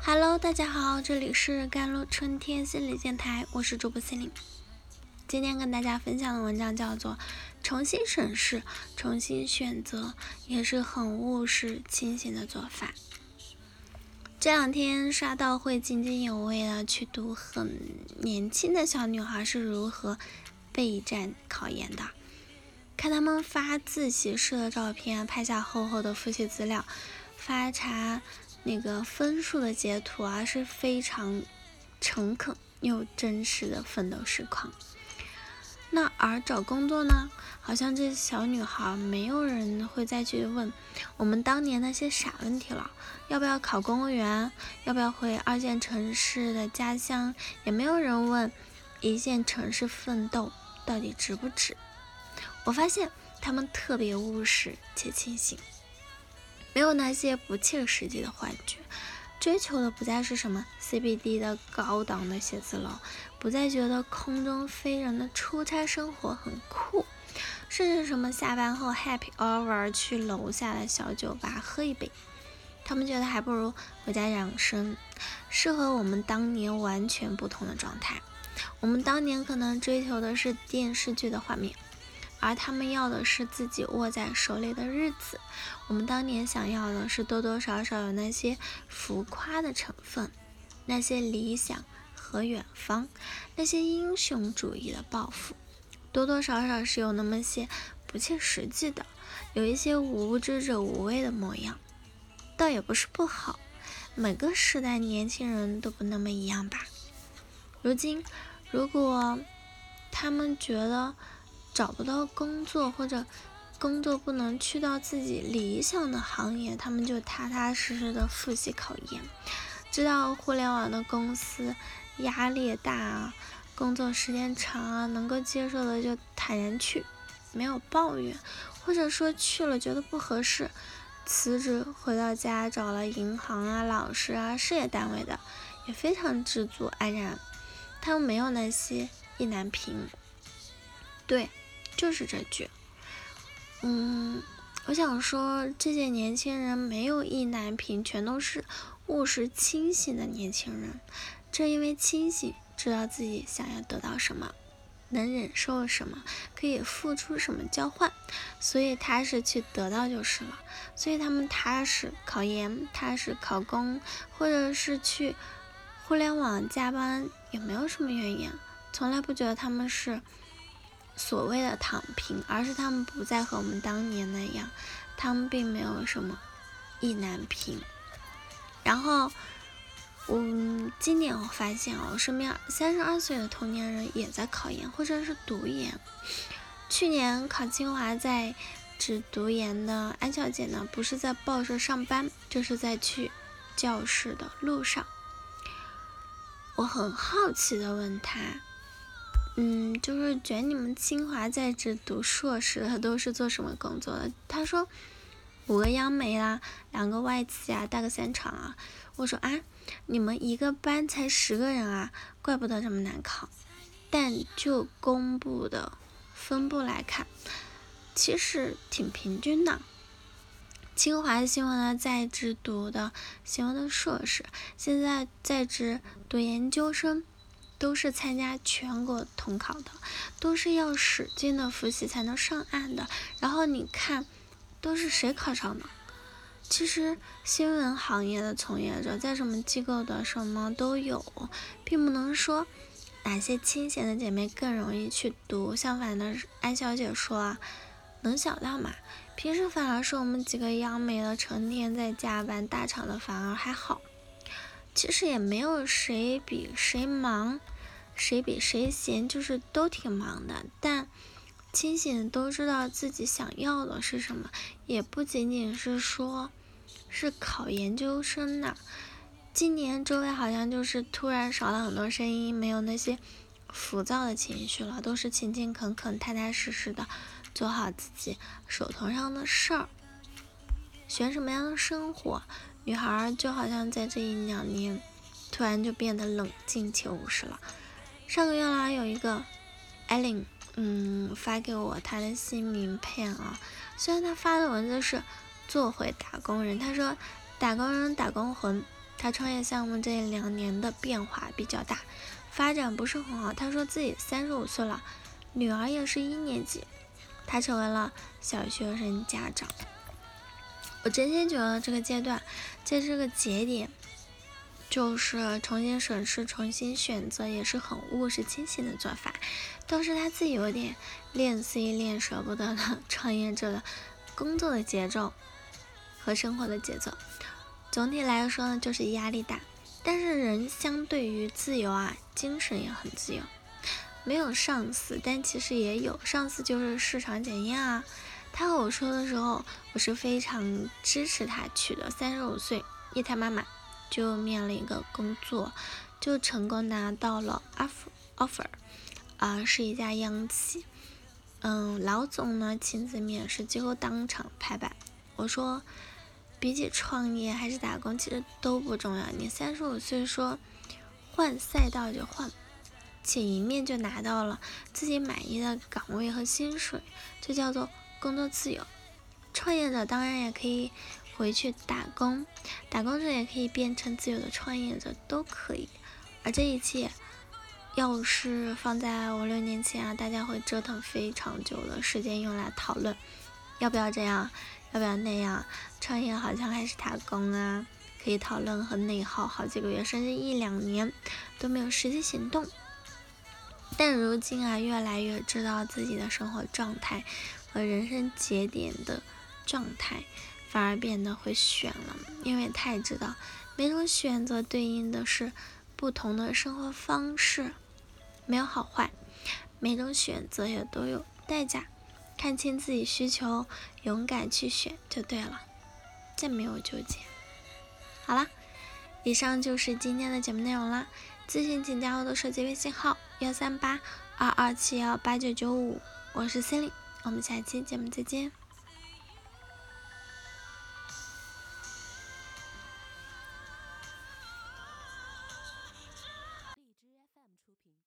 Hello，大家好，这里是甘露春天心理电台，我是主播心灵。今天跟大家分享的文章叫做《重新审视，重新选择》，也是很务实、清醒的做法。这两天刷到会津津有味的去读很年轻的小女孩是如何备战考研的，看他们发自习室的照片，拍下厚厚的复习资料，发查。那个分数的截图啊，是非常诚恳又真实的奋斗实况。那而找工作呢，好像这小女孩没有人会再去问我们当年那些傻问题了，要不要考公务员，要不要回二线城市的家乡，也没有人问一线城市奋斗到底值不值。我发现他们特别务实且清醒。没有那些不切实际的幻觉，追求的不再是什么 CBD 的高档的写字楼，不再觉得空中飞人的出差生活很酷，甚至什么下班后 Happy Hour 去楼下的小酒吧喝一杯，他们觉得还不如回家养生，适合我们当年完全不同的状态。我们当年可能追求的是电视剧的画面。而他们要的是自己握在手里的日子，我们当年想要的是多多少少有那些浮夸的成分，那些理想和远方，那些英雄主义的抱负，多多少少是有那么些不切实际的，有一些无知者无畏的模样，倒也不是不好。每个时代年轻人都不那么一样吧。如今，如果他们觉得，找不到工作，或者工作不能去到自己理想的行业，他们就踏踏实实的复习考研。知道互联网的公司压力大啊，工作时间长啊，能够接受的就坦然去，没有抱怨，或者说去了觉得不合适，辞职回到家找了银行啊、老师啊、事业单位的，也非常知足安然。他们没有那些意难平，对。就是这句，嗯，我想说，这些年轻人没有意难平，全都是务实清醒的年轻人。正因为清醒，知道自己想要得到什么，能忍受什么，可以付出什么交换，所以踏实去得到就是了。所以他们踏实考研，踏实考公，或者是去互联网加班，也没有什么原因，从来不觉得他们是。所谓的躺平，而是他们不再和我们当年那样，他们并没有什么意难平。然后，嗯，今年我发现啊，我身边三十二岁的同年人也在考研或者是读研。去年考清华在职读研的安小姐呢，不是在报社上班，就是在去教室的路上。我很好奇的问她。嗯，就是卷你们清华在职读硕士的都是做什么工作的？他说五个央媒啦，两个外企啊，大个三厂啊。我说啊，你们一个班才十个人啊，怪不得这么难考。但就公布的分布来看，其实挺平均的。清华新闻的在职读的新闻的硕士，现在在职读研究生。都是参加全国统考的，都是要使劲的复习才能上岸的。然后你看，都是谁考上的？其实新闻行业的从业者，在什么机构的什么都有，并不能说哪些清闲的姐妹更容易去读。相反的，安小姐说，能想到嘛？平时反而是我们几个央媒的，成天在加班，大厂的反而还好。其实也没有谁比谁忙，谁比谁闲，就是都挺忙的。但清醒的都知道自己想要的是什么，也不仅仅是说，是考研究生呢。今年周围好像就是突然少了很多声音，没有那些浮躁的情绪了，都是勤勤恳恳、踏踏实实的做好自己手头上的事儿。选什么样的生活？女孩就好像在这一两年，突然就变得冷静且务实了。上个月啦，有一个艾琳，嗯，发给我她的新名片啊。虽然她发的文字是做回打工人，她说打工人打工魂，他创业项目这两年的变化比较大，发展不是很好。他说自己三十五岁了，女儿也是一年级，他成为了小学生家长。我真心觉得这个阶段，在这个节点，就是重新审视、重新选择，也是很务实、清醒的做法。倒是他自己有点恋 C 恋舍不得的 创业者的工作的节奏和生活的节奏。总体来说呢，就是压力大，但是人相对于自由啊，精神也很自由，没有上司，但其实也有上司，就是市场检验啊。他和我说的时候，我是非常支持他去的。三十五岁一胎妈妈，就面了一个工作，就成功拿到了 offer offer，啊，是一家央企，嗯，老总呢亲自面试，结果当场拍板。我说。比起创业还是打工，其实都不重要。你三十五岁说换赛道就换，且一面就拿到了自己满意的岗位和薪水，这叫做工作自由。创业者当然也可以回去打工，打工者也可以变成自由的创业者，都可以。而这一切，要是放在五六年前啊，大家会折腾非常久的时间用来讨论要不要这样。要不要那样？创业好像还是打工啊，可以讨论和内耗好几个月，甚至一两年都没有实际行动。但如今啊，越来越知道自己的生活状态和人生节点的状态，反而变得会选了，因为太知道每种选择对应的是不同的生活方式，没有好坏，每种选择也都有代价。看清自己需求，勇敢去选就对了，再没有纠结。好了，以上就是今天的节目内容啦。咨询请加我的手机微信号：幺三八二二七幺八九九五，我是 c e l i 我们下期节目再见。